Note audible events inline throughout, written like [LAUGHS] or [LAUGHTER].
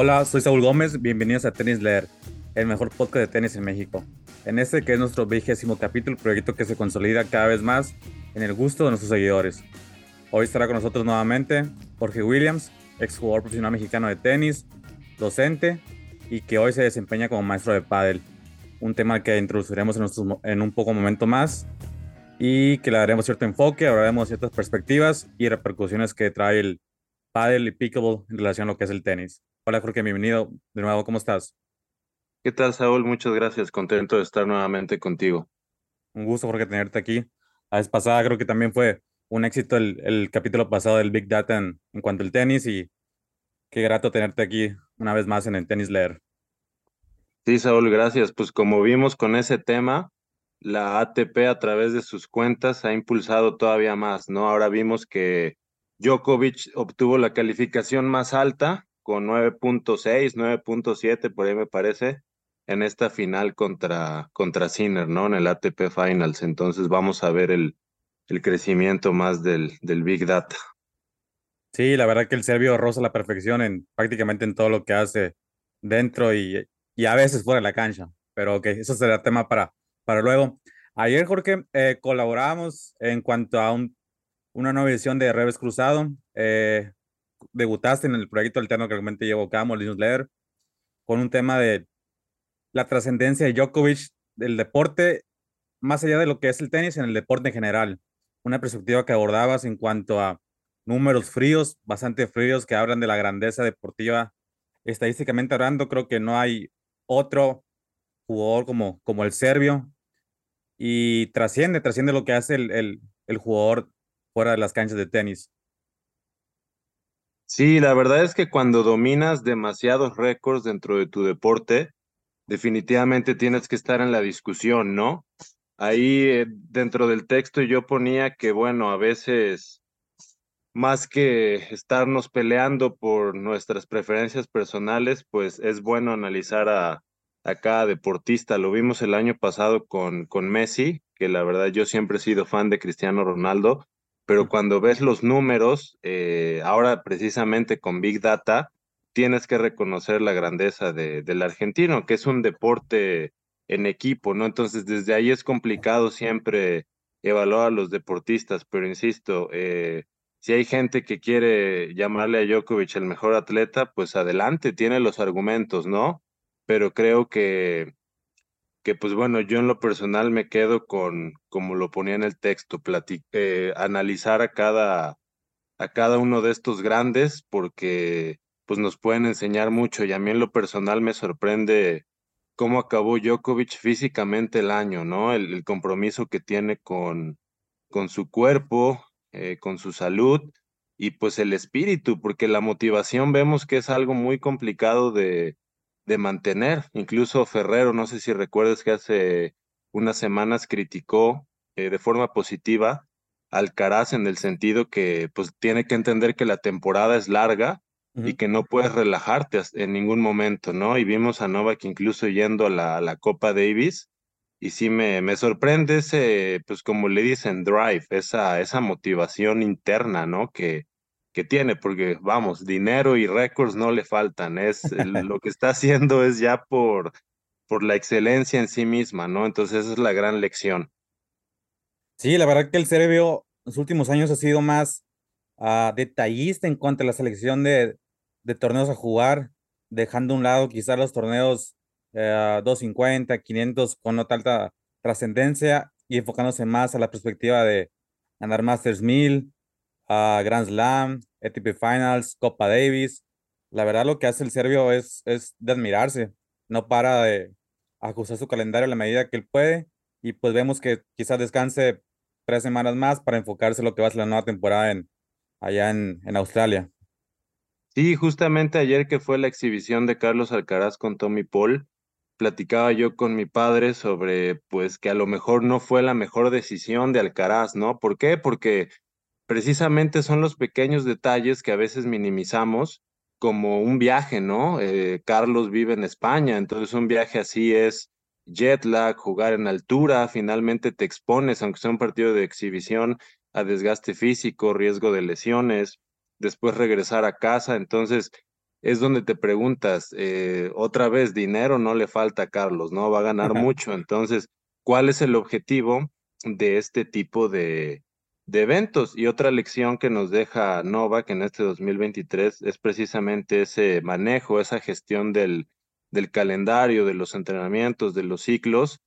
Hola, soy Saúl Gómez, bienvenidos a Tenis Leer, el mejor podcast de tenis en México. En este que es nuestro vigésimo capítulo, proyecto que se consolida cada vez más en el gusto de nuestros seguidores. Hoy estará con nosotros nuevamente Jorge Williams, ex jugador profesional mexicano de tenis, docente y que hoy se desempeña como maestro de pádel. Un tema que introduciremos en, en un poco momento más y que le daremos cierto enfoque, hablaremos ciertas perspectivas y repercusiones que trae el pádel y pickleball en relación a lo que es el tenis. Hola Jorge, bienvenido de nuevo, ¿cómo estás? ¿Qué tal Saúl? Muchas gracias, contento de estar nuevamente contigo. Un gusto Jorge tenerte aquí. La vez pasada creo que también fue un éxito el, el capítulo pasado del Big Data en, en, cuanto al tenis y qué grato tenerte aquí una vez más en el tenis leer. Sí, Saúl, gracias. Pues como vimos con ese tema, la ATP a través de sus cuentas ha impulsado todavía más, ¿no? Ahora vimos que Djokovic obtuvo la calificación más alta con 9.6, 9.7, por ahí me parece, en esta final contra, contra Sinner, ¿no? En el ATP Finals. Entonces vamos a ver el, el crecimiento más del, del Big Data. Sí, la verdad que el serbio roza la perfección en prácticamente en todo lo que hace dentro y, y a veces fuera de la cancha. Pero ok, eso será tema para, para luego. Ayer, Jorge, eh, colaboramos en cuanto a un, una nueva edición de Reves Cruzado. Eh, debutaste en el proyecto alterno que realmente llevo a cabo, el newsletter, con un tema de la trascendencia de Djokovic del deporte, más allá de lo que es el tenis, en el deporte en general. Una perspectiva que abordabas en cuanto a números fríos, bastante fríos, que hablan de la grandeza deportiva. Estadísticamente hablando, creo que no hay otro jugador como, como el serbio y trasciende, trasciende lo que hace el, el, el jugador fuera de las canchas de tenis. Sí, la verdad es que cuando dominas demasiados récords dentro de tu deporte, definitivamente tienes que estar en la discusión, ¿no? Ahí eh, dentro del texto yo ponía que, bueno, a veces más que estarnos peleando por nuestras preferencias personales, pues es bueno analizar a, cada deportista. Lo vimos el año pasado con Messi, que la verdad yo siempre he sido fan de Cristiano Ronaldo, pero cuando ves los números, eh, ahora precisamente con Big Data, tienes que reconocer la grandeza de, del argentino, que es un deporte en equipo, ¿no? Entonces, desde ahí es complicado siempre evaluar a los deportistas, pero insisto, eh, si hay gente que quiere llamarle a Djokovic el mejor atleta, pues adelante, tiene los argumentos, ¿no? Pero creo que pues bueno, yo en lo personal me quedo con, como lo ponía en el texto, eh, analizar a cada, a cada uno de estos grandes porque pues nos pueden enseñar mucho y a mí en lo personal me sorprende cómo acabó Djokovic físicamente el año, ¿no? El, compromiso que tiene con, con su cuerpo, eh, con su salud y pues el espíritu, porque la motivación vemos que es algo muy complicado de, de mantener. Incluso Ferrero, no sé si recuerdas que hace unas semanas criticó eh, de forma positiva al Caraz en el sentido que pues tiene que entender que la temporada es larga y que no puedes relajarte en ningún momento, ¿no? Y vimos a Novak incluso yendo a la, a la Copa Davis y sí me, me sorprende ese, pues como le dicen, drive, esa, esa motivación interna, ¿no? Que, tiene, porque vamos, dinero y récords no le faltan, es lo que está haciendo es ya por, por la excelencia en sí misma, ¿no? Entonces esa es la gran lección. Sí, la verdad que el serbio en los últimos años ha sido más uh, detallista en cuanto a la selección de, de, torneos a jugar, dejando a un lado quizás los torneos uh, 250, 500 con no tanta trascendencia y enfocándose más a la perspectiva de ganar Masters 1000, uh, Grand Slam, ATP Finals, Copa Davis. La verdad lo que hace el serbio es, es de admirarse. No para de ajustar su calendario a la medida que él puede y pues vemos que quizás descanse tres semanas más para enfocarse en lo que va a ser la nueva temporada en, allá en, en Australia. Sí, justamente ayer que fue la exhibición de Carlos Alcaraz con Tommy Paul, platicaba yo con mi padre sobre pues que a lo mejor no fue la mejor decisión de Alcaraz, ¿no? ¿Por qué? Porque precisamente son los pequeños detalles que a veces minimizamos como un viaje, ¿no? Eh, Carlos vive en España, entonces un viaje así es jet lag, jugar en altura, finalmente te expones, aunque sea un partido de exhibición, a desgaste físico, riesgo de lesiones, después regresar a casa, entonces es donde te preguntas, eh, otra vez, dinero no le falta a Carlos, ¿no? Va a ganar mucho. Entonces, ¿cuál es el objetivo de este tipo de, de eventos? Y otra lección que nos deja Novak en este 2023 es precisamente ese manejo, esa gestión del, del calendario, de los entrenamientos, de los ciclos,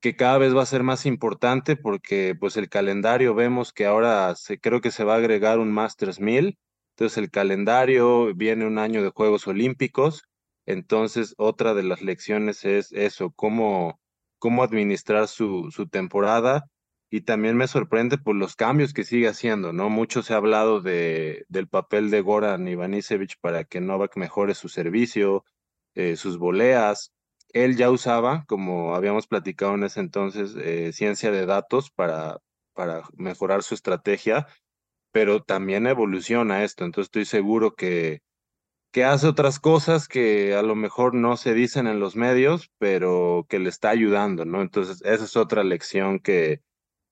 que cada vez va a ser más importante porque pues el calendario vemos que ahora se, creo que se va a agregar un Masters 1000, entonces el calendario viene un año de Juegos Olímpicos, entonces otra de las lecciones es eso, cómo, cómo administrar su, su temporada y también me sorprende por los cambios que sigue haciendo, ¿no? Mucho se ha hablado de, del papel de Goran Ivanisevic para que Novak mejore su servicio, eh, sus voleas, él ya usaba, como habíamos platicado en ese entonces, eh, ciencia de datos para, para mejorar su estrategia, pero también evoluciona esto. Entonces estoy seguro que, que hace otras cosas que a lo mejor no se dicen en los medios, pero que le está ayudando, ¿no? Entonces esa es otra lección que,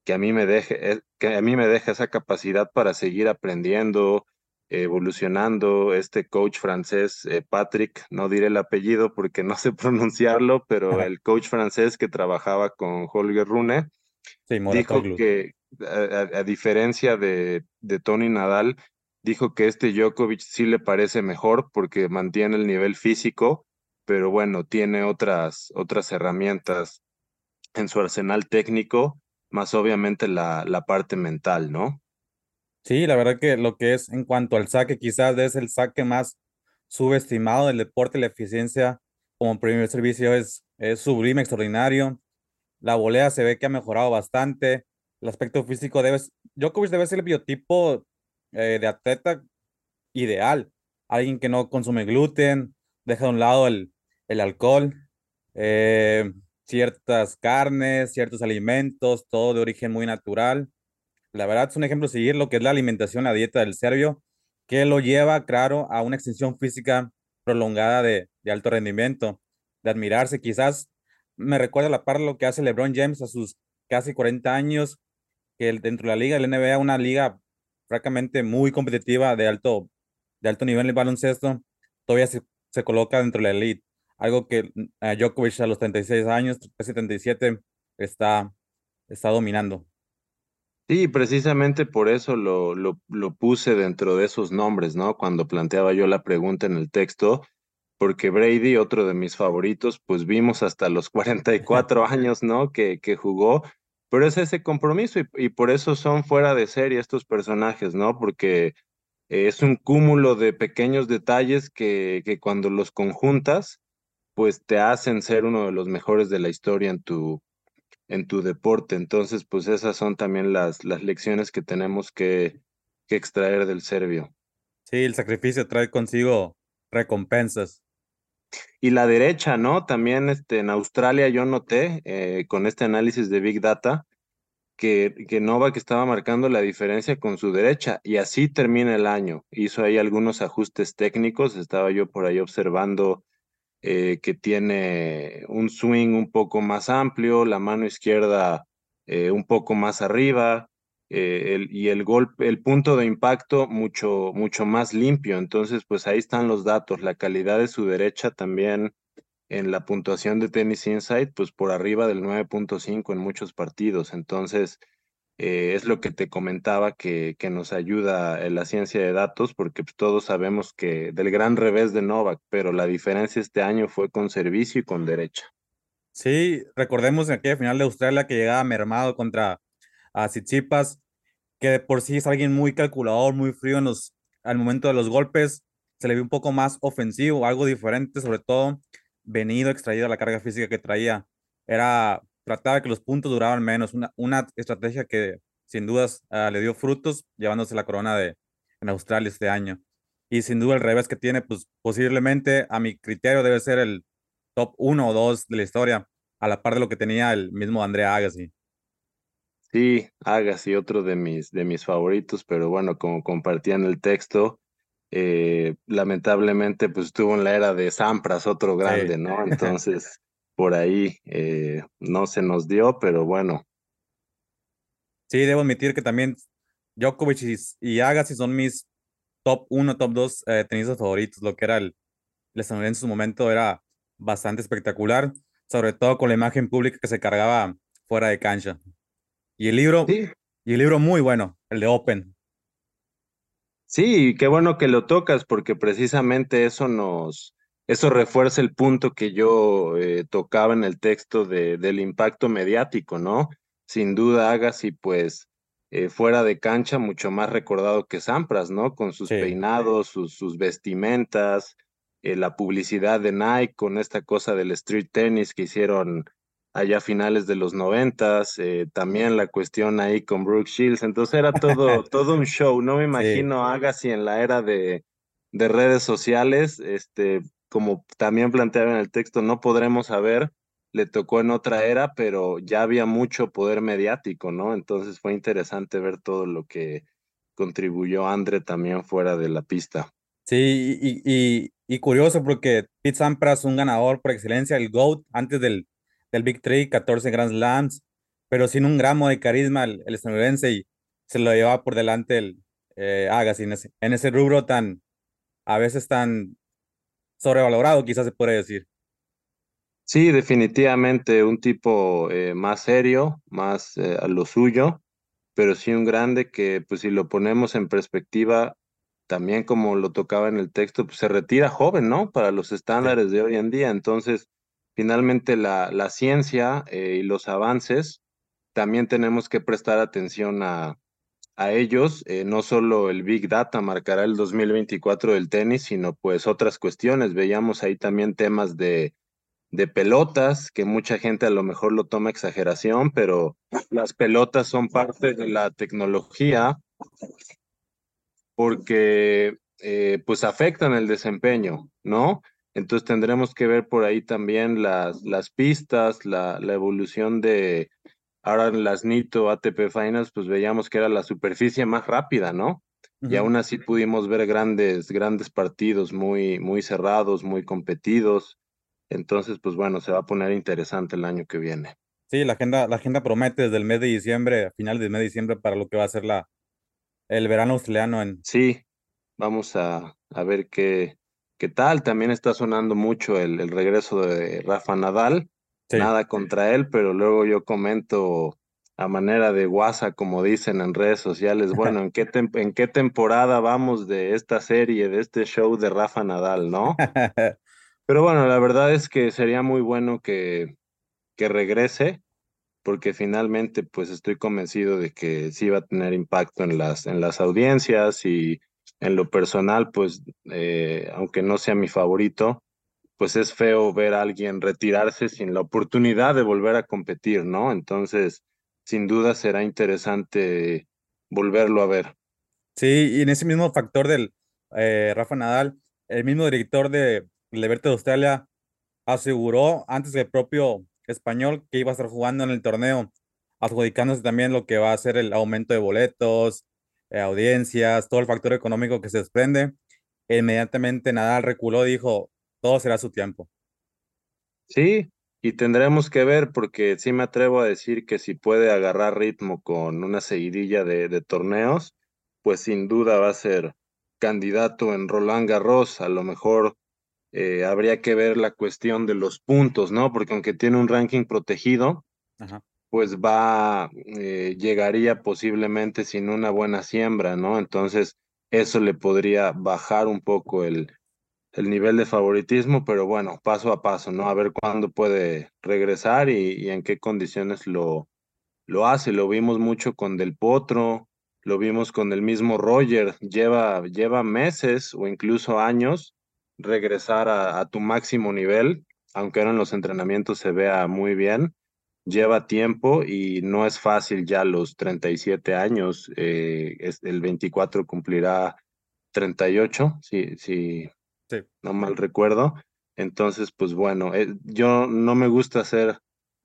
que a mí me deje, eh, que a mí me deja esa capacidad para seguir aprendiendo, evolucionando. Este coach francés, eh, Patrick, no diré el apellido porque no sé [LAUGHS] pronunciarlo, pero el coach francés que trabajaba con Holger Rune, dijo que a, diferencia de, de Tony Nadal, dijo que este Djokovic sí le parece mejor porque mantiene el nivel físico, pero bueno, tiene otras, otras herramientas en su arsenal técnico, más obviamente la, la parte mental, ¿no? Sí, la verdad que lo que es en cuanto al saque, quizás es el saque más subestimado del deporte, la eficiencia como primer servicio es, sublime, extraordinario. La volea se ve que ha mejorado bastante. El aspecto físico debe, Djokovic debe ser el biotipo eh, de atleta ideal. Alguien que no consume gluten, deja de un lado el, el alcohol, eh, ciertas carnes, ciertos alimentos, todo de origen muy natural. La verdad es un ejemplo seguir lo que es la alimentación, la dieta del serbio, que lo lleva, claro, a una extensión física prolongada de, alto rendimiento, de admirarse. Quizás me recuerda la par lo que hace LeBron James a sus casi 40 años, que dentro de la liga del NBA, una liga francamente muy competitiva de alto, de alto nivel el baloncesto, todavía se, se coloca dentro de la elite. Algo que uh, Djokovic a los 36 años, 77, está, está dominando. Sí, precisamente por eso lo, lo, lo, puse dentro de esos nombres, ¿no? Cuando planteaba yo la pregunta en el texto, porque Brady, otro de mis favoritos, pues vimos hasta los [LAUGHS] 44 años, ¿no? Que, que jugó, pero es ese compromiso y, y, por eso son fuera de serie estos personajes, ¿no? Porque es un cúmulo de pequeños detalles que, que cuando los conjuntas, pues te hacen ser uno de los mejores de la historia en tu, en tu deporte. Entonces, pues esas son también las, las lecciones que tenemos que, que extraer del serbio. Sí, el sacrificio trae consigo recompensas. Y la derecha, ¿no? También este, en Australia yo noté eh, con este análisis de Big Data que, que Novak estaba marcando la diferencia con su derecha y así termina el año. Hizo ahí algunos ajustes técnicos, estaba yo por ahí observando eh, que tiene un swing un poco más amplio, la mano izquierda eh, un poco más arriba eh, y el golpe, el punto de impacto mucho, mucho más limpio. Entonces, pues ahí están los datos, la calidad de su derecha también en la puntuación de Tennis Insight, pues por arriba del 9.5 en muchos partidos. Entonces, eh, es lo que te comentaba que, que nos ayuda en la ciencia de datos, porque pues, todos sabemos que del gran revés de Novak, pero la diferencia este año fue con servicio y con derecha. Sí, recordemos en aquella final de Australia que llegaba mermado contra a Tsitsipas, que por sí es alguien muy calculador, muy frío en los, al momento de los golpes, se le vio un poco más ofensivo, algo diferente, sobre todo venido, extraído la carga física que traía. Era trataba que los puntos duraban menos, una, una estrategia que sin dudas uh, le dio frutos, llevándose la corona de, en Australia este año. Y sin duda el revés que tiene, pues posiblemente a mi criterio debe ser el top 1 o 2 de la historia, a la par de lo que tenía el mismo Andrea Agassi. Sí, Agassi, otro de mis, de mis favoritos, pero bueno, como compartían el texto, eh, lamentablemente pues estuvo en la era de Sampras, otro grande, sí. ¿no? Entonces por ahí eh, no se nos dio, pero bueno. Sí, debo admitir que también Djokovic y, Agassi son mis top 1, top 2 eh, tenistas favoritos. Lo que era el, el estadounidense en su momento era bastante espectacular, sobre todo con la imagen pública que se cargaba fuera de cancha. Y el libro, Sí, y el libro muy bueno, el de Open. sí, qué bueno que lo tocas porque precisamente eso nos, eso refuerza el punto que yo eh, tocaba en el texto de, del impacto mediático, ¿no? Sin duda Agassi, pues eh, fuera de cancha, mucho más recordado que Sampras, ¿no? Con sus Sí, peinados, sus, sus vestimentas, eh, la publicidad de Nike con esta cosa del street tennis que hicieron allá a finales de los noventas, eh, también la cuestión ahí con Brooke Shields, entonces era todo, [LAUGHS] todo un show, no me imagino Agassi en la era de, de redes sociales, este, como también planteaba en el texto, no podremos saber, le tocó en otra era, pero ya había mucho poder mediático, ¿no? Entonces fue interesante ver todo lo que contribuyó Andre también fuera de la pista. sí, y, y, curioso porque Pete Sampras, un ganador por excelencia, el GOAT, antes del, del Big Three, 14 Grand Slams, pero sin un gramo de carisma el, el estadounidense y se lo llevaba por delante el eh, Agassi en ese, en ese rubro tan, a veces tan sobrevalorado, quizás se puede decir. Sí, definitivamente un tipo eh, más serio, más eh, a lo suyo, pero sí un grande que, pues si lo ponemos en perspectiva, también como lo tocaba en el texto, pues se retira joven, ¿no? Para los Sí. estándares de hoy en día. Entonces, finalmente la, la ciencia eh, y los avances, también tenemos que prestar atención a, a ellos. Eh, no solo el Big Data marcará el 2024 del tenis, sino pues otras cuestiones. Veíamos ahí también temas de de pelotas, que mucha gente a lo mejor lo toma exageración, pero las pelotas son parte de la tecnología porque eh, pues afectan el desempeño, ¿no? Entonces tendremos que ver por ahí también las, las pistas, la, la evolución de, ahora en las NITO ATP Finals, pues veíamos que era la superficie más rápida, ¿no? Y aún así pudimos ver grandes, grandes partidos muy, muy cerrados, muy competidos. Entonces, pues bueno, se va a poner interesante el año que viene. Sí, la agenda, la agenda promete desde el mes de diciembre, a finales del mes de diciembre, para lo que va a ser la, el verano australiano en... Sí, vamos a, a ver qué, qué tal. También está sonando mucho el, el regreso de Rafa Nadal. Sí. Nada contra él, pero luego yo comento a manera de guasa, como dicen en redes sociales, bueno, ¿en qué, en qué temporada vamos de esta serie, de este show de Rafa Nadal, ¿no? [LAUGHS] Pero bueno, la verdad es que sería muy bueno que, que regrese porque finalmente pues estoy convencido de que sí va a tener impacto en las, en las audiencias y en lo personal pues eh, aunque no sea mi favorito, pues es feo ver a alguien retirarse sin la oportunidad de volver a competir, ¿no? Entonces, sin duda será interesante volverlo a ver. Sí, y en ese mismo factor del eh, Rafa Nadal, el mismo director de Liberty de Australia aseguró antes que el propio español que iba a estar jugando en el torneo, adjudicándose también lo que va a ser el aumento de boletos, eh, audiencias, todo el factor económico que se desprende. Inmediatamente Nadal reculó dijo, todo será su tiempo. Sí, y tendremos que ver porque sí me atrevo a decir que si puede agarrar ritmo con una seguidilla de, de torneos, pues sin duda va a ser candidato en Roland Garros. A lo mejor eh, habría que ver la cuestión de los puntos, ¿no? Porque aunque tiene un ranking protegido, Ajá. pues va, eh, llegaría posiblemente sin una buena siembra, ¿no? Entonces, eso le podría bajar un poco el el nivel de favoritismo, pero bueno, paso a paso, ¿no? A ver cuándo puede regresar y, y en qué condiciones lo, lo hace. Lo vimos mucho con Del Potro, lo vimos con el mismo Roger, lleva, lleva meses o incluso años regresar a, tu máximo nivel, aunque ahora en los entrenamientos se vea muy bien. Lleva tiempo y no es fácil ya los 37 años. eh, es, el 24 cumplirá 38, sí, sí, Sí. no mal recuerdo. Entonces, pues bueno, eh, yo no me gusta hacer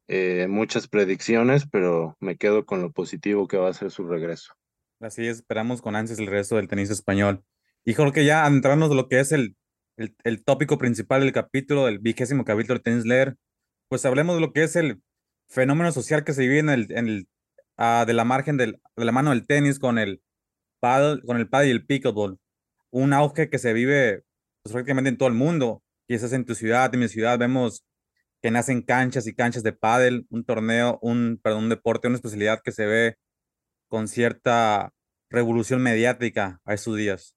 eh, muchas predicciones, pero me quedo con lo positivo que va a ser su regreso. Así es, esperamos con ansias el resto del tenis español. Y Jorge, ya adentrarnos de lo que es el, el, el tópico principal del capítulo, del vigésimo capítulo de Tenis Leer, pues hablemos de lo que es el fenómeno social que se vive en el, en el, ah, de la margen del, de la mano del tenis con el paddle, con el paddle y el pickleball. un auge que se vive pues, prácticamente en todo el mundo. Quizás en tu ciudad, en mi ciudad, vemos que nacen canchas y canchas de pádel, un torneo, un, perdón, un deporte, una especialidad que se ve con cierta revolución mediática a esos días.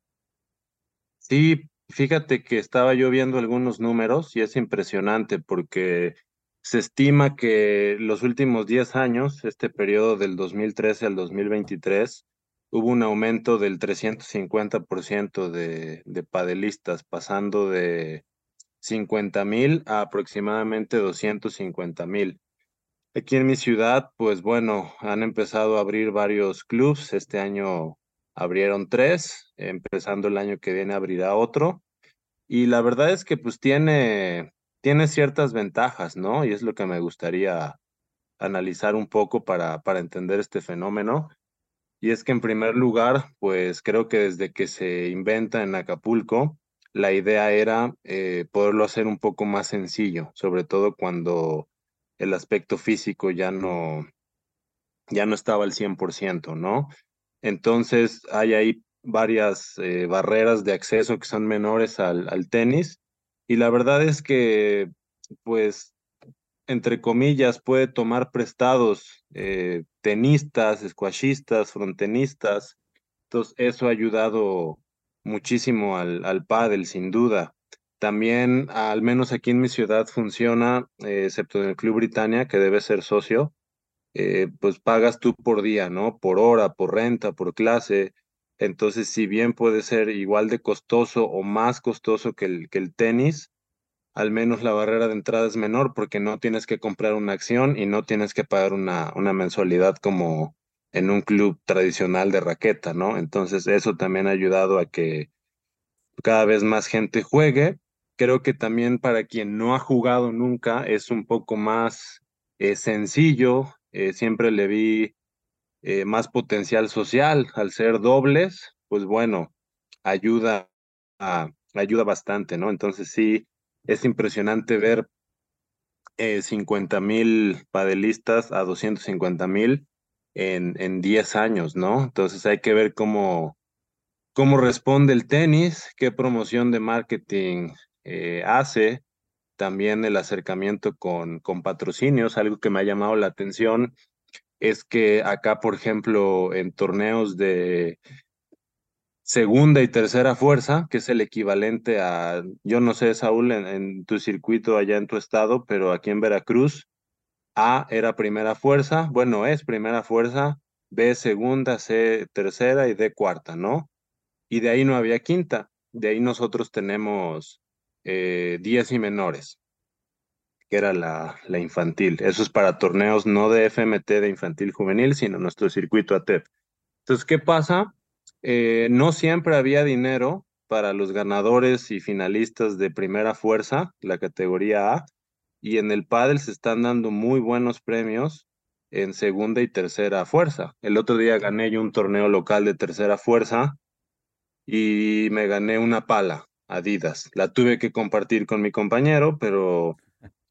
Sí, fíjate que estaba yo viendo algunos números y es impresionante porque se estima que los últimos 10 años, este periodo del 2013 al 2023, hubo un aumento del 350% de, de padelistas, pasando de 50 mil a aproximadamente 250 mil. Aquí en mi ciudad, pues bueno, han empezado a abrir varios clubs. Este año abrieron tres, empezando el año que viene abrirá otro. Y la verdad es que pues tiene tiene ciertas ventajas, ¿no? Y es lo que me gustaría analizar un poco para, para entender este fenómeno. Y es que en primer lugar, pues creo que desde que se inventa en Acapulco, la idea era eh, poderlo hacer un poco más sencillo, sobre todo cuando el aspecto físico ya no, ya no estaba al 100%, ¿no? Entonces hay ahí varias eh, barreras de acceso que son menores al, al tenis y la verdad es que, pues, entre comillas, puede tomar prestados eh, tenistas, squashistas, frontenistas. Entonces, eso ha ayudado muchísimo al, al pádel, sin duda. También, al menos aquí en mi ciudad, funciona, eh, excepto en el Club Britannia, que debe ser socio, eh, pues pagas tú por día, ¿no? Por hora, por renta, por clase. Entonces, si bien puede ser igual de costoso o más costoso que el, que el tenis, al menos la barrera de entrada es menor porque no tienes que comprar una acción y no tienes que pagar una, una mensualidad como en un club tradicional de raqueta, ¿no? Entonces, eso también ha ayudado a que cada vez más gente juegue. Creo que también para quien no ha jugado nunca es un poco más eh, sencillo. Eh, siempre le vi eh, más potencial social. Al ser dobles, pues bueno, ayuda, a, ayuda bastante, ¿no? Entonces sí, es impresionante ver eh, 50 mil padelistas a 250 mil en, en 10 años, ¿no? Entonces hay que ver cómo, cómo responde el tenis, qué promoción de marketing eh, hace, también el acercamiento con, con patrocinios, algo que me ha llamado la atención es que acá, por ejemplo, en torneos de segunda y tercera fuerza, que es el equivalente a, yo no sé, Saúl, en, tu circuito allá en tu estado, pero aquí en Veracruz, A era primera fuerza, bueno, es primera fuerza, B segunda, C tercera y D cuarta, ¿no? Y de ahí no había quinta, de ahí nosotros tenemos eh, 10 y menores que era la, la, infantil. Eso es para torneos no de FMT de infantil juvenil, sino nuestro circuito ATEP. Entonces, ¿qué pasa? Eh, no siempre había dinero para los ganadores y finalistas de primera fuerza, la categoría A, y en el pádel se están dando muy buenos premios en segunda y tercera fuerza. El otro día gané yo un torneo local de tercera fuerza y me gané una pala Adidas. La tuve que compartir con mi compañero, pero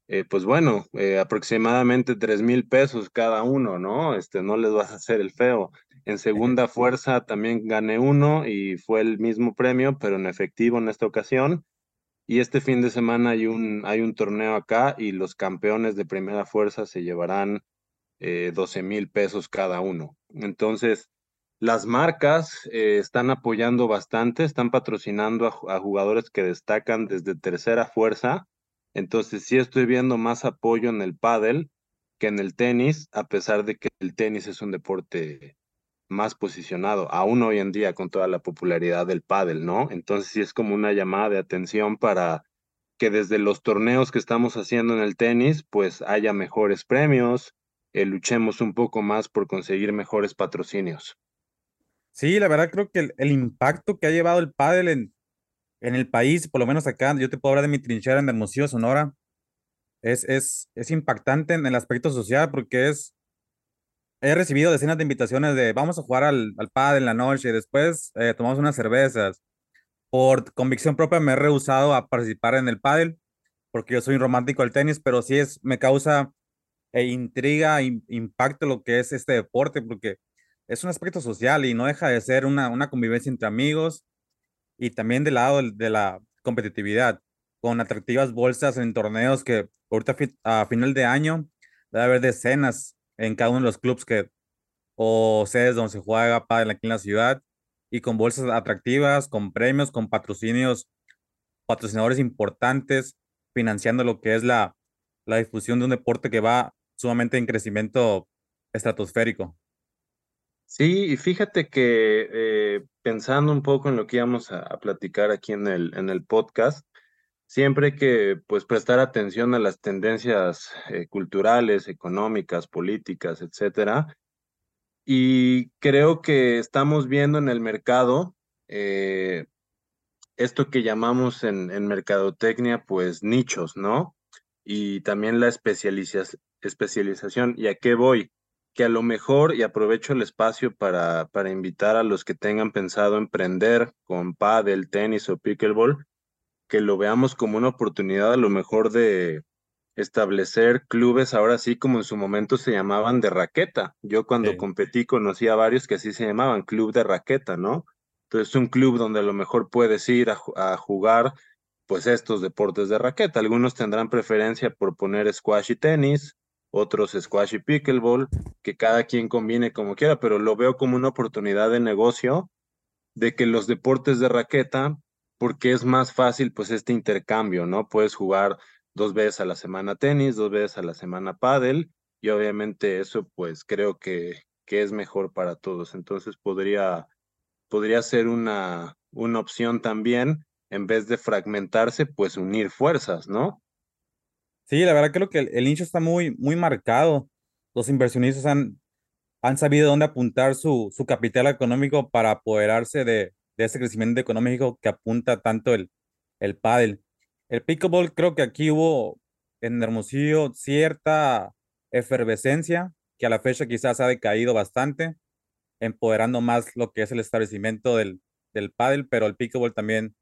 eh, pues bueno, eh, aproximadamente tres mil pesos cada uno, ¿no? Este, no les vas a hacer el feo. En segunda [LAUGHS] fuerza también gané uno y fue el mismo premio, pero en efectivo en esta ocasión. Y este fin de semana hay un, hay un torneo acá y los campeones de primera fuerza se llevarán eh, 12 mil pesos cada uno. Entonces, las marcas eh, están apoyando bastante, están patrocinando a, a jugadores que destacan desde tercera fuerza entonces sí estoy viendo más apoyo en el pádel que en el tenis, a pesar de que el tenis es un deporte más posicionado, aún hoy en día con toda la popularidad del pádel, ¿no? Entonces sí es como una llamada de atención para que desde los torneos que estamos haciendo en el tenis, pues haya mejores premios, eh, luchemos un poco más por conseguir mejores patrocinios. Sí, la verdad creo que el, el impacto que ha llevado el pádel en, en el país, por lo menos acá, yo te puedo hablar de mi trinchera en Hermosillo, Sonora, es, es, es impactante en el aspecto social porque es, he recibido decenas de invitaciones de vamos a jugar al, al pad en la noche, después eh, tomamos unas cervezas. Por convicción propia me he rehusado a participar en el pádel porque yo soy un romántico del tenis, pero sí es, me causa e intriga, e impacto lo que es este deporte porque es un aspecto social y no deja de ser una, una convivencia entre amigos y también del lado de la competitividad, con atractivas bolsas en torneos que ahorita a final de año debe haber decenas en cada uno de los clubes que o sedes donde se juega pádel aquí en la ciudad y con bolsas atractivas, con premios, con patrocinios, patrocinadores importantes, financiando lo que es la, la difusión de un deporte que va sumamente en crecimiento estratosférico. Sí, y fíjate que eh, pensando un poco en lo que íbamos a, platicar aquí en el, en el podcast, siempre que pues, prestar atención a las tendencias eh, culturales, económicas, políticas, etcétera. Y creo que estamos viendo en el mercado eh, esto que llamamos en, en mercadotecnia, pues nichos, ¿no? Y también la especialización. ¿Y a qué voy? que a lo mejor, y aprovecho el espacio para, para invitar a los que tengan pensado emprender con pádel, tenis o pickleball, que lo veamos como una oportunidad a lo mejor de establecer clubes, ahora sí como en su momento se llamaban de raqueta. Yo cuando competí conocí a varios que así se llamaban, club de raqueta, ¿no? Entonces un club donde a lo mejor puedes ir a, a jugar pues estos deportes de raqueta. Algunos tendrán preferencia por poner squash y tenis, otros squash y pickleball, que cada quien combine como quiera, pero lo veo como una oportunidad de negocio de que los deportes de raqueta, porque es más fácil pues este intercambio, ¿no? Puedes jugar dos veces a la semana tenis, dos veces a la semana pádel, y obviamente eso pues creo que, que es mejor para todos. Entonces podría, podría ser una, una opción también, en vez de fragmentarse, pues unir fuerzas, ¿no? Sí, la verdad creo que el, nicho está muy, muy marcado. Los inversionistas han, han sabido dónde apuntar su, su capital económico para apoderarse de, de ese crecimiento económico que apunta tanto el, el pádel. El pickleball creo que aquí hubo en Hermosillo cierta efervescencia que a la fecha quizás ha decaído bastante, empoderando más lo que es el establecimiento del, del pádel, pero el pickleball también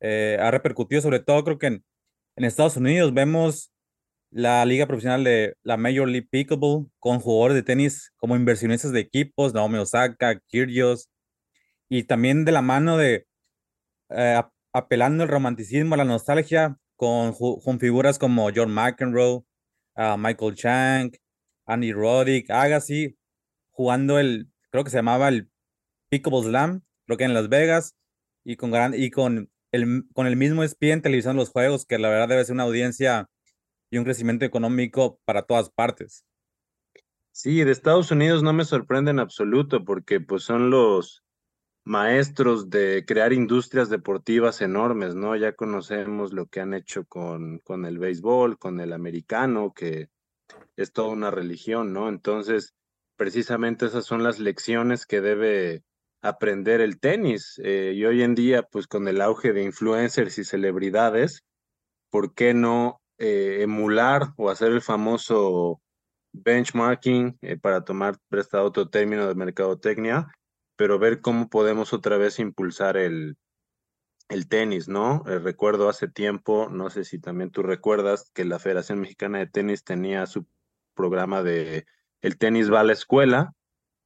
eh, ha repercutido, sobre todo creo que en, en Estados Unidos vemos la liga profesional de la Major League Pickleball con jugadores de tenis como inversionistas de equipos, Naomi Osaka, Kyrgios, y también de la mano de eh, apelando el romanticismo, a la nostalgia con, con figuras como John McEnroe, uh, Michael Chang, Andy Roddick, Agassi, jugando el, creo que se llamaba el Pickleball Slam, creo que en Las Vegas, y con, gran, y con, el, con el mismo ESPN televisando los juegos, que la verdad debe ser una audiencia y un crecimiento económico para todas partes. Sí, de Estados Unidos no me sorprende en absoluto porque pues son los maestros de crear industrias deportivas enormes, ¿no? Ya conocemos lo que han hecho con, con el béisbol, con el americano, que es toda una religión, ¿no? Entonces, precisamente esas son las lecciones que debe aprender el tenis. Eh, y hoy en día, pues con el auge de influencers y celebridades, ¿por qué no eh, emular o hacer el famoso benchmarking, eh, para tomar prestado otro término de mercadotecnia, pero ver cómo podemos otra vez impulsar el, el tenis, ¿no? Eh, recuerdo hace tiempo, no sé si también tú recuerdas, que la Federación Mexicana de Tenis tenía su programa de el tenis va a la escuela,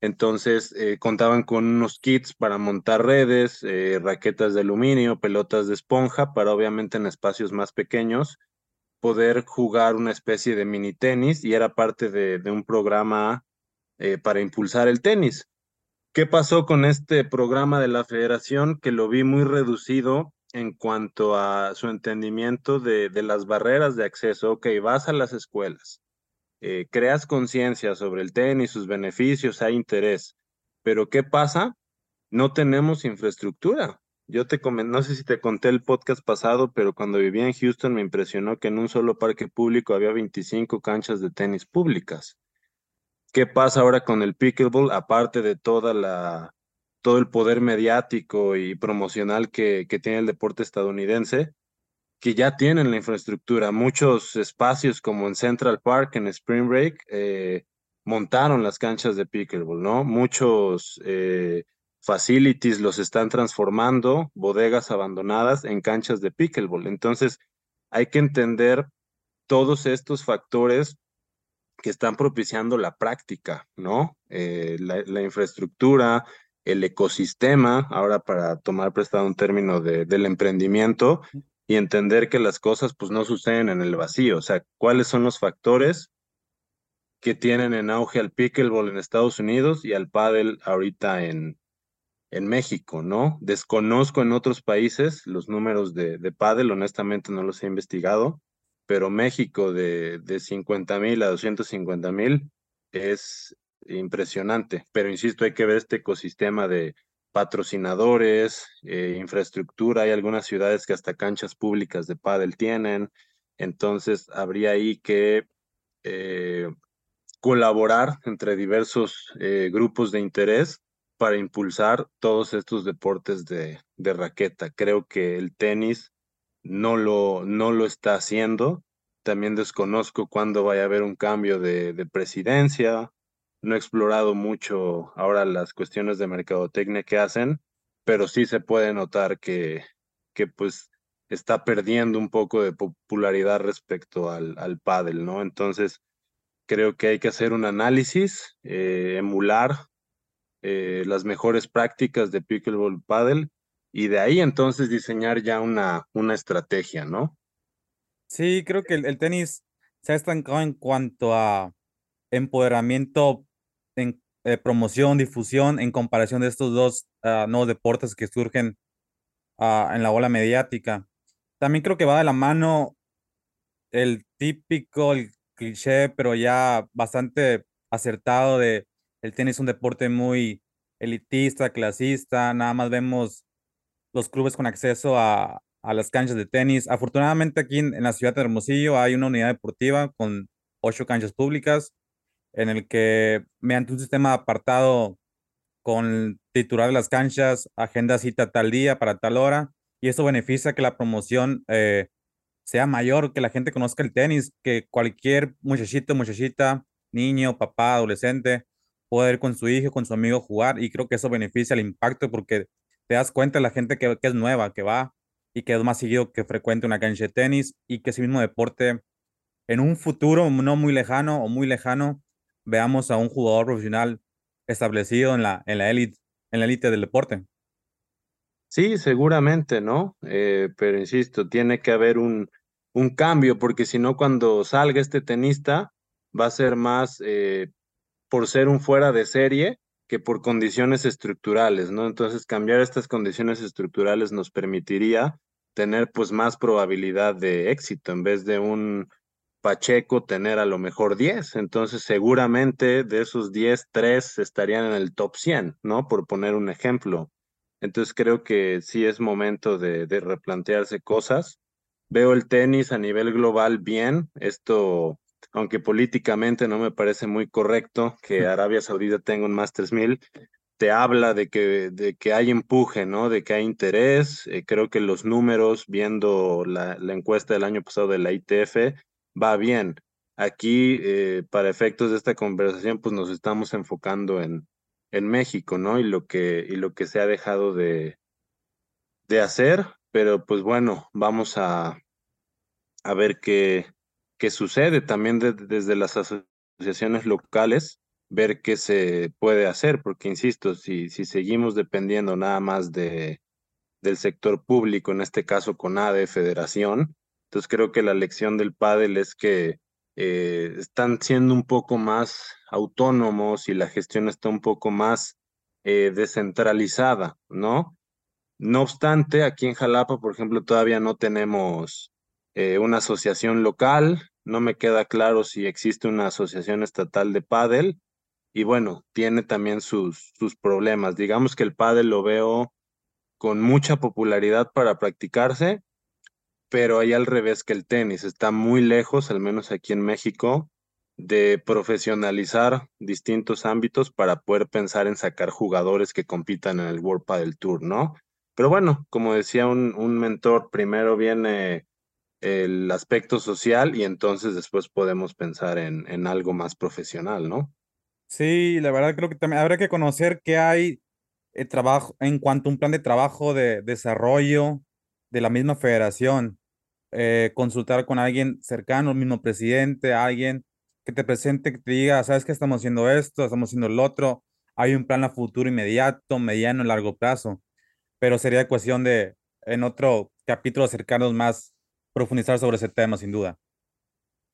entonces contaban con unos kits para montar redes, raquetas de aluminio, pelotas de esponja, para obviamente en espacios más pequeños poder jugar una especie de mini tenis y era parte de, un programa eh, para impulsar el tenis. ¿Qué pasó con este programa de la federación? Que lo vi muy reducido en cuanto a su entendimiento de, las barreras de acceso. Ok, vas a las escuelas, eh, creas conciencia sobre el tenis, sus beneficios, hay interés, pero ¿qué pasa? No tenemos infraestructura. Yo te no sé si te conté el podcast pasado, pero cuando vivía en Houston me impresionó que en un solo parque público había 25 canchas de tenis públicas. ¿Qué pasa ahora con el pickleball? Aparte de toda la, todo el poder mediático y promocional que, que tiene el deporte estadounidense, que ya tienen la infraestructura. Muchos espacios como en Central Park, en Spring Break, eh, montaron las canchas de pickleball, ¿no? Muchos eh, facilities los están transformando, bodegas abandonadas en canchas de pickleball. Entonces, hay que entender todos estos factores que están propiciando la práctica, ¿no? Eh, la, infraestructura, el ecosistema, ahora para tomar prestado un término de, del emprendimiento y entender que las cosas pues no suceden en el vacío, o sea, cuáles son los factores que tienen en auge al pickleball en Estados Unidos y al paddle ahorita en, en México, ¿no? Desconozco en otros países los números de, de paddle, honestamente no los he investigado, pero México de, de 50 mil a 250 mil es impresionante. Pero insisto, hay que ver este ecosistema de patrocinadores, eh, infraestructura. Hay algunas ciudades que hasta canchas públicas de pádel tienen. Entonces, habría ahí que eh, colaborar entre diversos eh, grupos de interés para impulsar todos estos deportes de, de raqueta. Creo que el tenis no lo, no lo está haciendo. También desconozco cuándo vaya a haber un cambio de, de presidencia. No he explorado mucho ahora las cuestiones de mercadotecnia que hacen, pero sí se puede notar que, que pues está perdiendo un poco de popularidad respecto al, al pádel, ¿no? Entonces, creo que hay que hacer un análisis, eh, emular eh, las mejores prácticas de pickleball paddle y de ahí entonces diseñar ya una, una estrategia, ¿no? Sí, creo que el, tenis se ha estancado en cuanto a empoderamiento, en eh, promoción, difusión, en comparación de estos dos uh, nuevos deportes que surgen uh, en la ola mediática. También creo que va de la mano el típico, el cliché, pero ya bastante acertado de el tenis es un deporte muy elitista, clasista, nada más vemos los clubes con acceso a, a las canchas de tenis. Afortunadamente aquí en, la ciudad de Hermosillo hay una unidad deportiva con ocho canchas públicas en el que mediante un sistema apartado con titular de las canchas, agenda cita tal día para tal hora, y eso beneficia que la promoción eh, sea mayor, que la gente conozca el tenis, que cualquier muchachito, muchachita, niño, papá, adolescente, pueda ir con su hijo, con su amigo jugar, y creo que eso beneficia el impacto porque te das cuenta la gente que, que es nueva, que va y que es más seguido que frecuente una cancha de tenis y que ese mismo deporte en un futuro no muy lejano o muy lejano veamos a un jugador profesional establecido en la en la élite en la élite del deporte. Sí, seguramente, ¿no? Eh, pero insisto, tiene que haber un, un cambio, porque si no, cuando salga este tenista, va a ser más eh, por ser un fuera de serie que por condiciones estructurales, ¿no? Entonces, cambiar estas condiciones estructurales nos permitiría tener pues más probabilidad de éxito en vez de un Pacheco tener a lo mejor 10. Entonces, seguramente de esos 10, 3 estarían en el top 100, ¿no? Por poner un ejemplo. Entonces, creo que sí es momento de, de replantearse cosas. Veo el tenis a nivel global bien. Esto, aunque políticamente no me parece muy correcto que Arabia Saudita tenga un Masters 1000, te habla de que, de que hay empuje, ¿no? De que hay interés. Eh, creo que los números, viendo la, la encuesta del año pasado de la ITF, va bien. Aquí, eh, para efectos de esta conversación, pues nos estamos enfocando en, en México, ¿no? Y lo que, y lo que se ha dejado de, de hacer, pero pues bueno, vamos a, a ver qué, qué sucede también de, desde las asociaciones locales, ver qué se puede hacer, porque insisto, si, si seguimos dependiendo nada más de, del sector público, en este caso con ADE, Federación, entonces creo que la lección del pádel es que eh, están siendo un poco más autónomos y la gestión está un poco más eh, descentralizada, ¿no? No obstante, aquí en Jalapa, por ejemplo, todavía no tenemos eh, una asociación local, no me queda claro si existe una asociación estatal de pádel y bueno, tiene también sus, sus problemas. Digamos que el pádel lo veo con mucha popularidad para practicarse, pero hay al revés que el tenis. Está muy lejos, al menos aquí en México, de profesionalizar distintos ámbitos para poder pensar en sacar jugadores que compitan en el World Padel Tour, ¿no? Pero bueno, como decía un, un mentor, primero viene el aspecto social y entonces después podemos pensar en, en algo más profesional, ¿no? Sí, la verdad creo que también habrá que conocer qué hay el eh, trabajo en cuanto a un plan de trabajo de desarrollo de la misma federación eh, consultar con alguien cercano, el mismo presidente, alguien que te presente, que te diga, sabes que estamos haciendo esto, estamos haciendo el otro, hay un plan a futuro inmediato, mediano, largo plazo, pero sería cuestión de en otro capítulo acercarnos más, profundizar sobre ese tema, sin duda.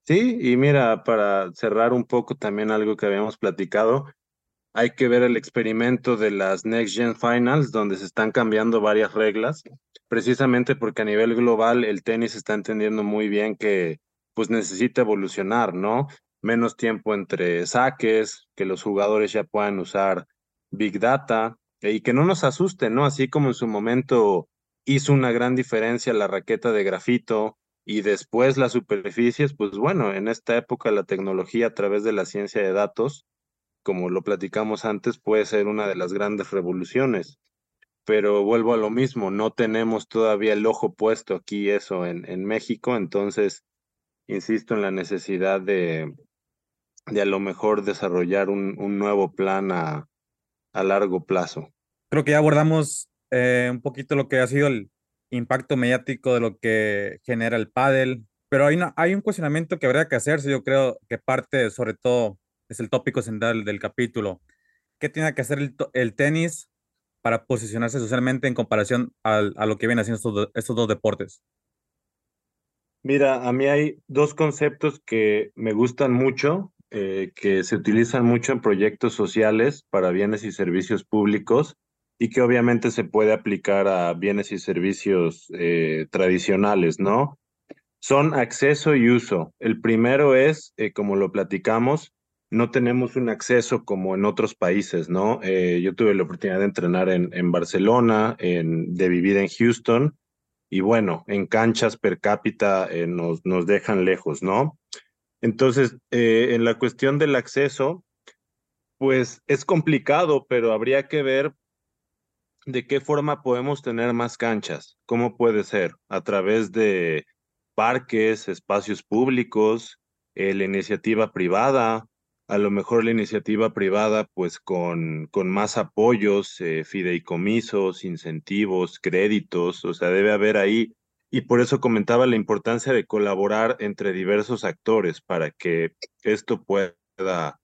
Sí, y mira, para cerrar un poco también algo que habíamos platicado, hay que ver el experimento de las Next Gen Finals, donde se están cambiando varias reglas, precisamente porque a nivel global el tenis está entendiendo muy bien que pues necesita evolucionar, ¿no? Menos tiempo entre saques, que los jugadores ya puedan usar Big Data y que no nos asusten, ¿no? Así como en su momento hizo una gran diferencia la raqueta de grafito y después las superficies, pues bueno, en esta época la tecnología a través de la ciencia de datos, como lo platicamos antes, puede ser una de las grandes revoluciones. Pero vuelvo a lo mismo, no tenemos todavía el ojo puesto aquí eso en, en México, entonces insisto en la necesidad de, de a lo mejor desarrollar un, un nuevo plan a, a largo plazo. Creo que ya abordamos eh, un poquito lo que ha sido el impacto mediático de lo que genera el pádel, pero hay, hay un cuestionamiento que habría que hacerse, yo creo que parte sobre todo es el tópico central del capítulo. ¿Qué tiene que hacer el, tenis para posicionarse socialmente en comparación a lo que vienen haciendo estos, estos dos deportes? Mira, a mí hay dos conceptos que me gustan mucho, eh, que se utilizan mucho en proyectos sociales para bienes y servicios públicos y que obviamente se puede aplicar a bienes y servicios eh, tradicionales, ¿no? Son acceso y uso. El primero es, eh, como lo platicamos, no tenemos un acceso como en otros países, ¿no? Eh, yo tuve la oportunidad de entrenar en, en Barcelona, en, de vivir en Houston, y bueno, en canchas per cápita nos, nos dejan lejos, ¿no? Entonces, en la cuestión del acceso, pues es complicado, pero habría que ver de qué forma podemos tener más canchas. ¿Cómo puede ser? A través de parques, espacios públicos, eh, la iniciativa privada, a lo mejor la iniciativa privada pues con, con más apoyos, eh, fideicomisos, incentivos, créditos, o sea, debe haber ahí. Y por eso comentaba la importancia de colaborar entre diversos actores para que esto pueda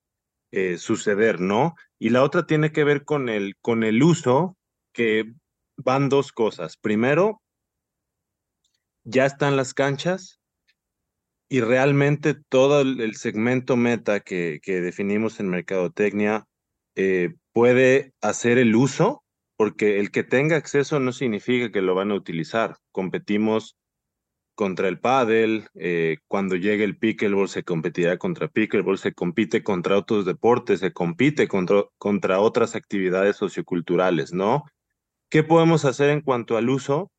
eh, suceder, ¿no? Y la otra tiene que ver con el, con el uso que van dos cosas. Primero, ya están las canchas y realmente todo el, segmento meta que, que, definimos en Mercadotecnia eh, puede hacer el uso, porque el que tenga acceso no significa que lo van a utilizar. Competimos contra el pádel, eh, cuando llegue el pickleball se competirá contra pickleball, se compite contra otros deportes, se compite contra, contra otras actividades socioculturales, ¿no? ¿Qué podemos hacer en cuanto al uso?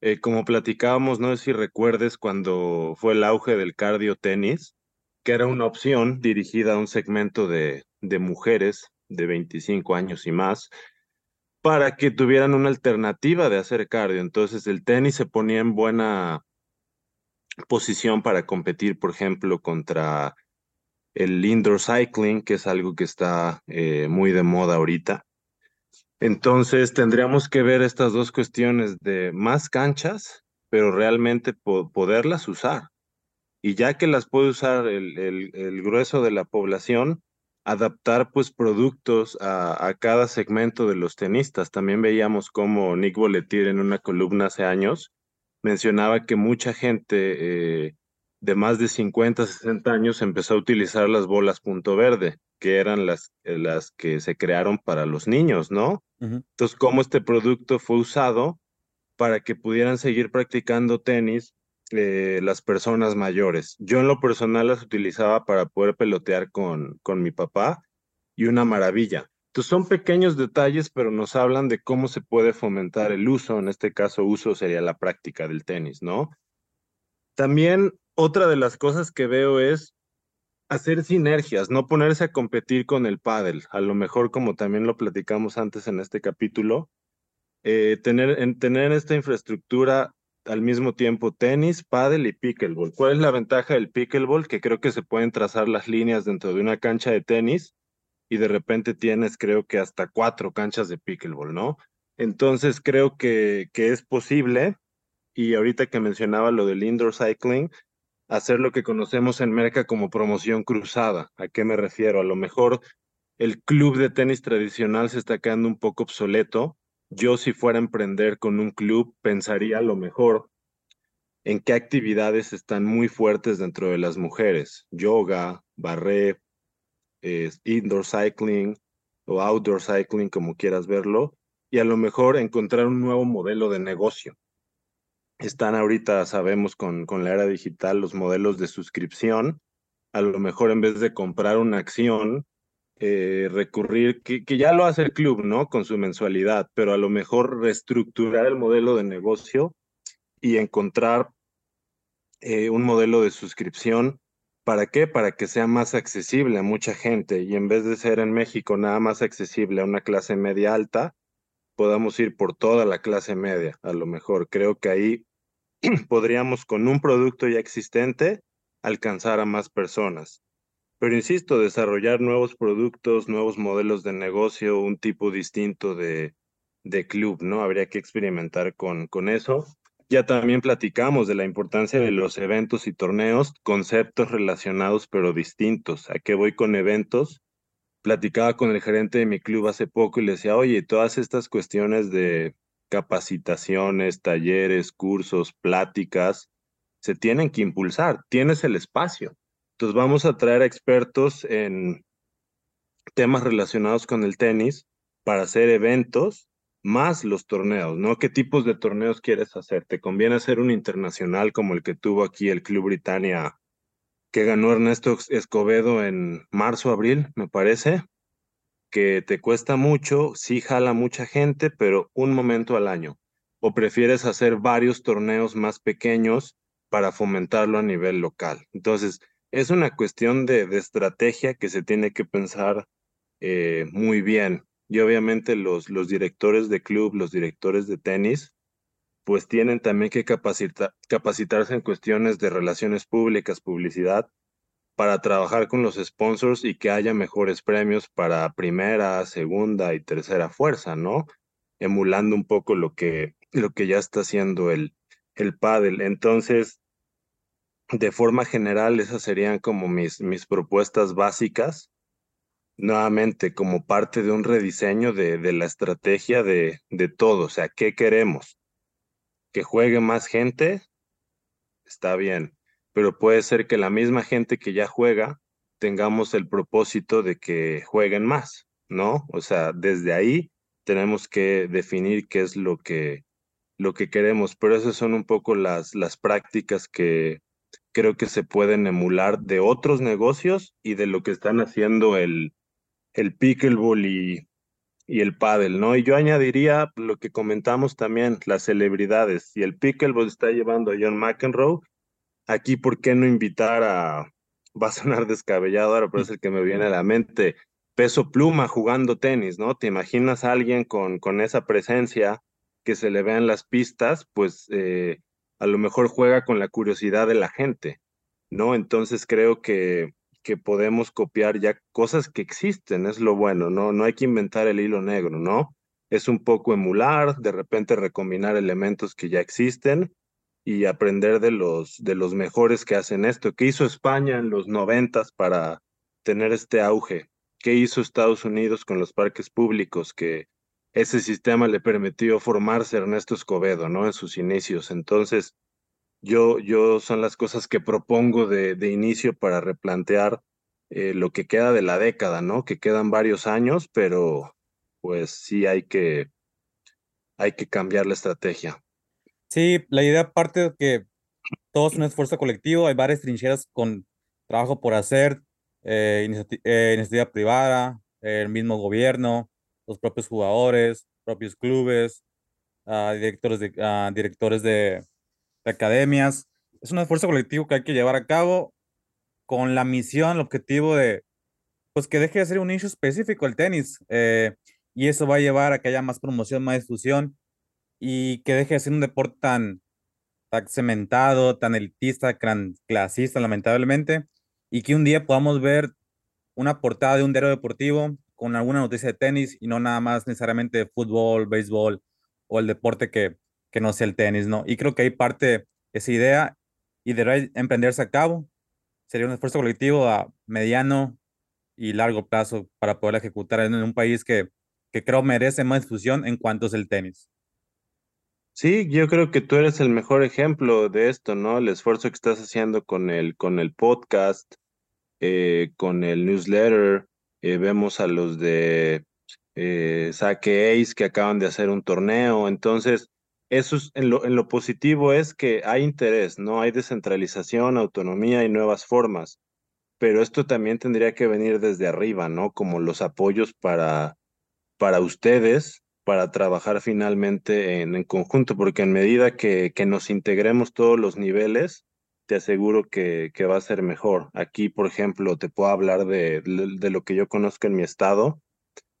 Eh, como platicábamos, no sé si recuerdes cuando fue el auge del cardio tenis, que era una opción dirigida a un segmento de, mujeres de 25 años y más, para que tuvieran una alternativa de hacer cardio. Entonces el tenis se ponía en buena posición para competir, por ejemplo, contra el indoor cycling, que es algo que está eh, muy de moda ahorita. Entonces tendríamos que ver estas dos cuestiones de más canchas, pero realmente poderlas usar. Y ya que las puede usar el, grueso de la población, adaptar pues productos a, cada segmento de los tenistas. También veíamos cómo Nick Boletir en una columna hace años mencionaba que mucha gente eh, de más de 50, 60 años empezó a utilizar las bolas punto verde que eran las, eh, las que se crearon para los niños, ¿no? Entonces, cómo este producto fue usado para que pudieran seguir practicando tenis eh, las personas mayores. Yo en lo personal las utilizaba para poder pelotear con, con mi papá y una maravilla. Entonces son pequeños detalles, pero nos hablan de cómo se puede fomentar el uso. En este caso, uso sería la práctica del tenis, ¿no? También otra de las cosas que veo es hacer sinergias, no ponerse a competir con el pádel. A lo mejor, como también lo platicamos antes en este capítulo, eh, tener, en, tener esta infraestructura al mismo tiempo tenis, pádel y pickleball. ¿Cuál es la ventaja del pickleball? Que creo que se pueden trazar las líneas dentro de una cancha de tenis y de repente tienes, creo que hasta cuatro canchas de pickleball, ¿no? Entonces creo que, que es posible. Y ahorita que mencionaba lo del indoor cycling, hacer lo que conocemos en Merca como promoción cruzada. ¿A qué me refiero? A lo mejor el club de tenis tradicional se está quedando un poco obsoleto. Yo si fuera a emprender con un club, pensaría a lo mejor en qué actividades están muy fuertes dentro de las mujeres. Yoga, barré, indoor cycling o outdoor cycling, como quieras verlo, y a lo mejor encontrar un nuevo modelo de negocio. Están ahorita, sabemos, con, con la era digital los modelos de suscripción. A lo mejor en vez de comprar una acción, eh, recurrir, que, que, ya lo hace el club, ¿no? Con su mensualidad, pero a lo mejor reestructurar el modelo de negocio y encontrar eh, un modelo de suscripción. ¿Para qué? Para que sea más accesible a mucha gente y en vez de ser en México nada más accesible a una clase media alta, podamos ir por toda la clase media, a lo mejor. Creo que ahí [CLEARS THROAT] podríamos con un producto ya existente alcanzar a más personas. Pero insisto, desarrollar nuevos productos, nuevos modelos de negocio, un tipo distinto de, de club, ¿no? Habría que experimentar con, con eso. Ya también platicamos de la importancia de los eventos y torneos, conceptos relacionados pero distintos. ¿A qué voy con eventos? Platicaba con el gerente de mi club hace poco y le decía, oye, todas estas cuestiones de capacitaciones, talleres, cursos, pláticas, se tienen que impulsar. Tienes el espacio. Entonces vamos a traer expertos en temas relacionados con el tenis para hacer eventos más los torneos, ¿no? ¿Qué tipos de torneos quieres hacer? ¿Te conviene hacer un internacional como el que tuvo aquí el Club Britannia, que ganó Ernesto Escobedo en marzo, abril, me parece? Que te cuesta mucho, sí jala mucha gente, pero un momento al año. ¿O prefieres hacer varios torneos más pequeños para fomentarlo a nivel local? Entonces, es una cuestión de, de estrategia que se tiene que pensar eh, muy bien y obviamente los, los directores de club, los directores de tenis, pues tienen también que capacitarse en cuestiones de relaciones públicas, publicidad, para trabajar con los sponsors y que haya mejores premios para primera, segunda y tercera fuerza, ¿no? Emulando un poco lo que, lo que ya está haciendo el, el pádel. Entonces, de forma general, esas serían como mis, mis propuestas básicas nuevamente como parte de un rediseño de, de la estrategia de, de todo. O sea, ¿qué queremos? ¿Que juegue más gente? Está bien, pero puede ser que la misma gente que ya juega tengamos el propósito de que jueguen más, ¿no? O sea, desde ahí tenemos que definir qué es lo que, lo que queremos, pero esas son un poco las, las prácticas que creo que se pueden emular de otros negocios y de lo que están haciendo el, el pickleball y, y el pádel, ¿no? Y yo añadiría lo que comentamos también, las celebridades. Si el pickleball está llevando a John McEnroe, aquí, ¿por qué no invitar a, va a sonar [LAUGHS] descabellado ahora, pero es el que me viene a la mente, peso pluma jugando tenis, ¿no? ¿Te imaginas a alguien con, con esa presencia que se le vea en las pistas? Pues eh, a lo mejor juega con la curiosidad de la gente, ¿no? Entonces creo que que podemos copiar ya cosas que existen, es lo bueno, ¿no? No hay que inventar el hilo negro, ¿no? Es un poco emular, de repente recombinar elementos que ya existen y aprender de los, de los mejores que hacen esto. ¿Qué hizo España en los noventas para tener este auge? ¿Qué hizo Estados Unidos con los parques públicos? Que ese sistema le permitió formarse Ernesto Escobedo, ¿no? En sus inicios. Entonces, yo, yo son las cosas que propongo de, de inicio para replantear eh, lo que queda de la década, ¿no? Que quedan varios años, pero pues sí hay que, hay que cambiar la estrategia. Sí, la idea parte de que todo es un esfuerzo colectivo, hay varias trincheras con trabajo por hacer, eh, eh iniciativa privada, el mismo gobierno, los propios jugadores, propios clubes, uh, directores de, uh, directores de, de academias. Es un esfuerzo colectivo que hay que llevar a cabo con la misión, el objetivo de, pues que deje de ser un nicho específico el tenis. Eh, y eso va a llevar a que haya más promoción, más difusión y que deje de ser un deporte tan, tan cementado, tan elitista, tan clasista, lamentablemente, y que un día podamos ver una portada de un diario deportivo con alguna noticia de tenis y no nada más necesariamente de fútbol, béisbol o el deporte que, que no sea el tenis, ¿no? Y creo que hay parte esa idea y deberá emprenderse a cabo. Sería un esfuerzo colectivo a mediano y largo plazo para poder ejecutar en un país que, que creo merece más difusión en cuanto es el tenis. Sí, yo creo que tú eres el mejor ejemplo de esto, ¿no? El esfuerzo que estás haciendo con el, con el podcast, eh, con el newsletter. Eh, vemos a los de eh, Saque Ace que acaban de hacer un torneo. Entonces, eso es, en, lo, positivo es que hay interés, ¿no? Hay descentralización, autonomía y nuevas formas. Pero esto también tendría que venir desde arriba, ¿no? Como los apoyos para, para ustedes para trabajar finalmente en, en conjunto, porque en medida que, que, nos integremos todos los niveles, te aseguro que, que, va a ser mejor. Aquí, por ejemplo, te puedo hablar de, de lo que yo conozco en mi estado.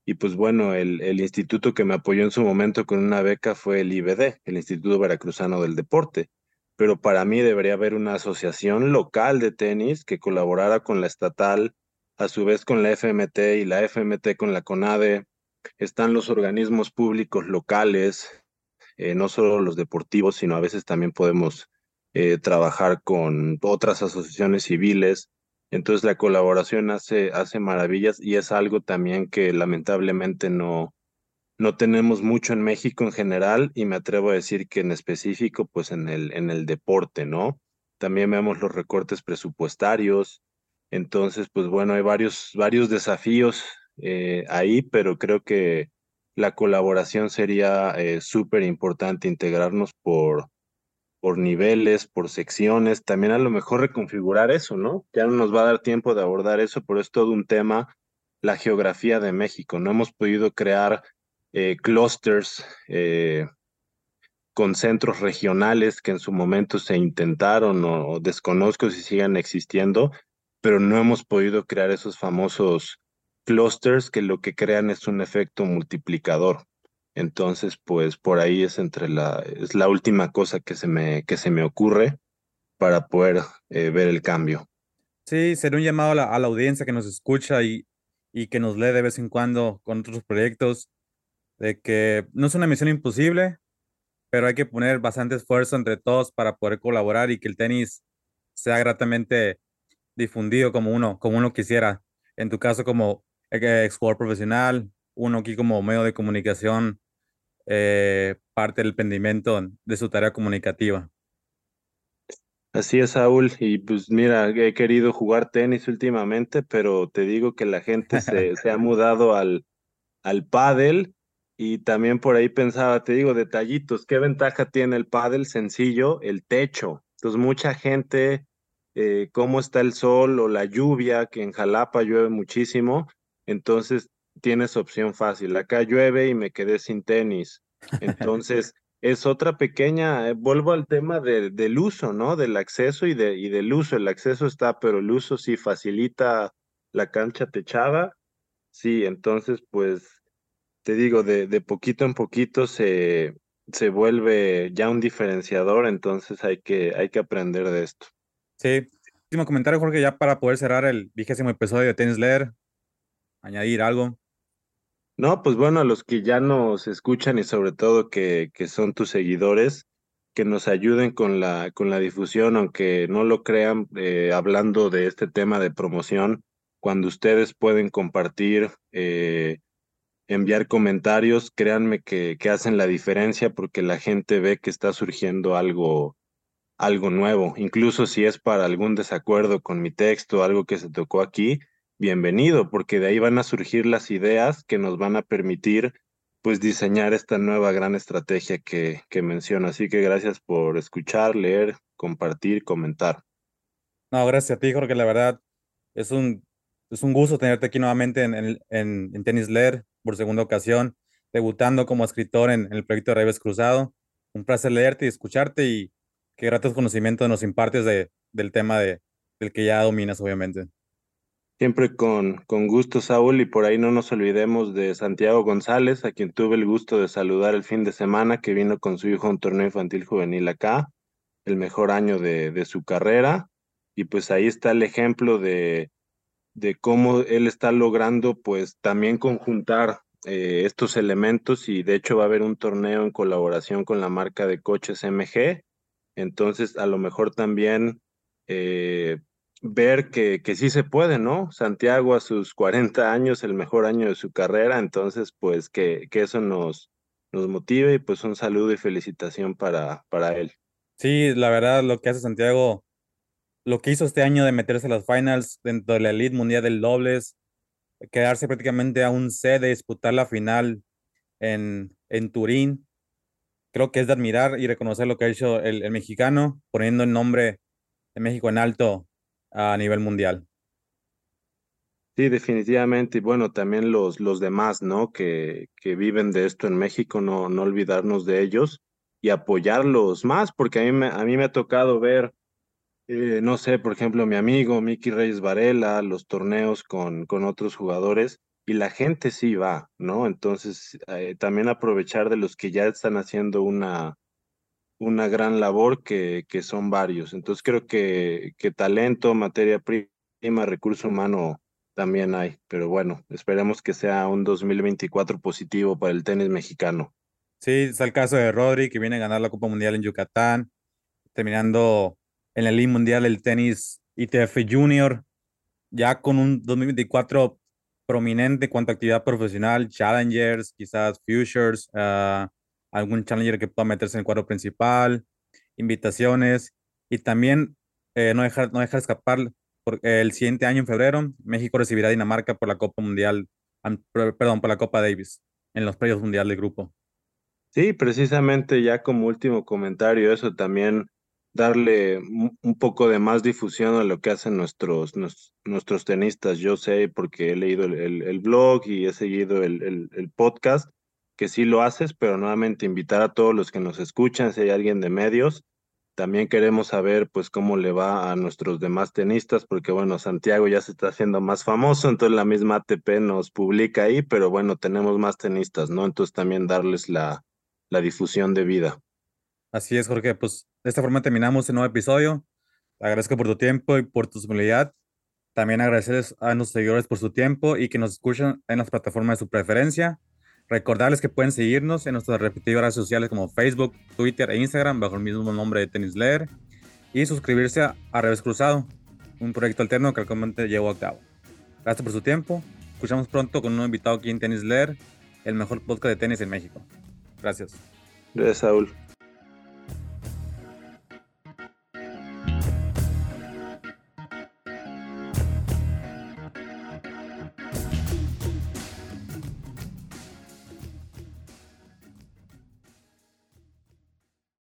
Y pues bueno, el, el, instituto que me apoyó en su momento con una beca fue el IBD, el Instituto Veracruzano del Deporte. Pero para mí debería haber una asociación local de tenis que colaborara con la estatal, a su vez con la FMT y la FMT con la CONADE, están los organismos públicos locales, eh, no solo los deportivos, sino a veces también podemos eh, trabajar con otras asociaciones civiles. Entonces la colaboración hace, hace maravillas y es algo también que lamentablemente no, no tenemos mucho en México en general y me atrevo a decir que en específico pues en el, en el deporte, ¿no? También vemos los recortes presupuestarios. Entonces, pues bueno, hay varios, varios desafíos eh, ahí, pero creo que la colaboración sería eh, súper importante, integrarnos por, por niveles, por secciones, también a lo mejor reconfigurar eso, ¿no? Ya no nos va a dar tiempo de abordar eso, pero es todo un tema, la geografía de México. No hemos podido crear eh, clusters eh, con centros regionales que en su momento se intentaron o desconozco si sigan existiendo, pero no hemos podido crear esos famosos clusters que lo que crean es un efecto multiplicador. Entonces, pues por ahí es entre la, es la última cosa que se me, que se me ocurre para poder eh, ver el cambio. Sí, sería un llamado a la, audiencia que nos escucha y, y que nos lee de vez en cuando con otros proyectos, de que no es una misión imposible, pero hay que poner bastante esfuerzo entre todos para poder colaborar y que el tenis sea gratamente difundido como uno, como uno quisiera. En tu caso, como ex jugador profesional, uno aquí como medio de comunicación, eh, parte del pendimento de su tarea comunicativa. Así es, Saúl. Y pues mira, he querido jugar tenis últimamente, pero te digo que la gente se, se ha [LAUGHS] mudado al, al pádel y también por ahí pensaba, te digo, detallitos, ¿qué ventaja tiene el pádel? Sencillo, el techo. Entonces mucha gente, eh, cómo está el sol o la lluvia, que en Jalapa llueve muchísimo, entonces tienes opción fácil. Acá llueve y me quedé sin tenis. Entonces, [LAUGHS] es otra pequeña, eh, vuelvo al tema de, del uso, ¿no? Del acceso y, de, y del uso. El acceso está, pero el uso sí facilita la cancha techada. Sí, entonces, pues, te digo, de, de poquito en poquito se, se vuelve ya un diferenciador, entonces hay que, hay que aprender de esto. Sí. Último comentario, Jorge, ya para poder cerrar el vigésimo episodio de Tennis Leer añadir algo. No, pues bueno, a los que ya nos escuchan y sobre todo que, que son tus seguidores, que nos ayuden con la, con la difusión, aunque no lo crean, eh, hablando de este tema de promoción, cuando ustedes pueden compartir, eh, enviar comentarios, créanme que, que hacen la diferencia porque la gente ve que está surgiendo algo, algo nuevo, incluso si es para algún desacuerdo con mi texto, algo que se tocó aquí, bienvenido, porque de ahí van a surgir las ideas que nos van a permitir pues diseñar esta nueva gran estrategia que, que menciono. Así que gracias por escuchar, leer, compartir, comentar. No, gracias a ti, Jorge, la verdad es un, es un gusto tenerte aquí nuevamente en, en, en, Tenis Leer por segunda ocasión, debutando como escritor en, el proyecto de Reves Cruzado. Un placer leerte y escucharte y qué gratos conocimientos nos impartes de, del tema de, del que ya dominas, obviamente. Siempre con, con gusto, Saúl, y por ahí no nos olvidemos de Santiago González, a quien tuve el gusto de saludar el fin de semana, que vino con su hijo a un torneo infantil juvenil acá, el mejor año de, de su carrera, y pues ahí está el ejemplo de, de cómo él está logrando pues también conjuntar eh, estos elementos y de hecho va a haber un torneo en colaboración con la marca de coches MG, entonces a lo mejor también... Eh, ver que, que sí se puede, ¿no? Santiago a sus 40 años, el mejor año de su carrera, entonces pues que, que eso nos, nos motive y pues un saludo y felicitación para, para él. Sí, la verdad, lo que hace Santiago, lo que hizo este año de meterse a las finals dentro de la elite mundial del dobles, quedarse prácticamente a un C de disputar la final en, en Turín, creo que es de admirar y reconocer lo que ha hecho el, el mexicano, poniendo el nombre de México en alto a nivel mundial. Sí, definitivamente. Y bueno, también los, los demás, ¿no? Que, que viven de esto en México, no, no olvidarnos de ellos y apoyarlos más, porque a mí me, a mí me ha tocado ver, eh, no sé, por ejemplo, mi amigo Miki Reyes Varela, los torneos con, con otros jugadores, y la gente sí va, ¿no? Entonces, eh, también aprovechar de los que ya están haciendo una, una gran labor que, que son varios. Entonces, creo que, que talento, materia prima, recurso humano también hay, pero bueno, esperemos que sea un 2024 positivo para el tenis mexicano. Sí, está el caso de Rodri, que viene a ganar la Copa Mundial en Yucatán, terminando en la Liga Mundial del Tenis ITF Junior, ya con un 2024 prominente en cuanto a actividad profesional, challengers, quizás futures, uh, algún challenger que pueda meterse en el cuadro principal, invitaciones, y también eh, no, dejar, no dejar escapar porque el siguiente año, en febrero, México recibirá a Dinamarca por la Copa Mundial, perdón, por la Copa Davis, en los premios mundial de grupo. Sí, precisamente ya como último comentario, eso también darle un poco de más difusión a lo que hacen nuestros, nuestros tenistas. Yo sé, porque he leído el, el, blog y he seguido el, el, el, podcast, que sí lo haces, pero nuevamente invitar a todos los que nos escuchan, si hay alguien de medios, también queremos saber pues cómo le va a nuestros demás tenistas, porque bueno, Santiago ya se está haciendo más famoso, entonces la misma ATP nos publica ahí, pero bueno, tenemos más tenistas, ¿no? Entonces también darles la, la difusión de vida. Así es, Jorge, pues de esta forma terminamos el nuevo episodio. agradezco por tu tiempo y por tu disponibilidad. También agradecerles a nuestros seguidores por su tiempo y que nos escuchan en las plataformas de su preferencia. Recordarles que pueden seguirnos en nuestras respectivas redes sociales como Facebook, Twitter e Instagram bajo el mismo nombre de Tenis Leer y suscribirse a, a Cruzado, un proyecto alterno que actualmente llevo a cabo. Gracias por su tiempo. Escuchamos pronto con un invitado aquí en Tenis Leer, el mejor podcast de tenis en México. Gracias. Gracias, Saúl.